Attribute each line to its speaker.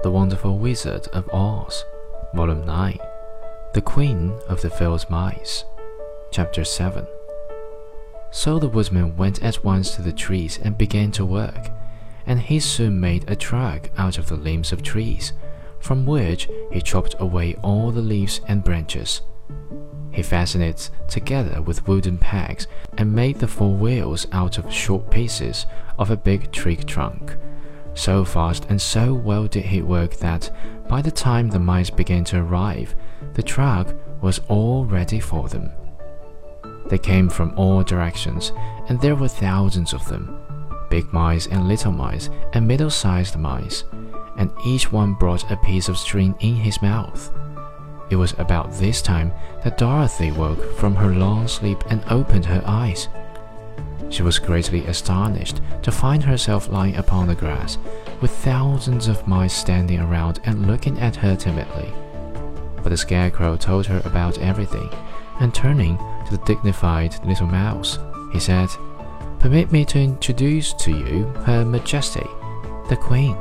Speaker 1: The Wonderful Wizard of Oz, Volume 9, The Queen of the Field Mice, Chapter 7. So the woodman went at once to the trees and began to work, and he soon made a trunk out of the limbs of trees, from which he chopped away all the leaves and branches. He fastened it together with wooden pegs and made the four wheels out of short pieces of a big tree trunk so fast and so well did he work that by the time the mice began to arrive, the truck was all ready for them. They came from all directions, and there were thousands of them big mice and little mice and middle sized mice, and each one brought a piece of string in his mouth. It was about this time that Dorothy woke from her long sleep and opened her eyes. She was greatly astonished to find herself lying upon the grass, with thousands of mice standing around and looking at her timidly. But the Scarecrow told her about everything, and turning to the dignified little mouse, he said, Permit me to introduce to you Her Majesty, the Queen.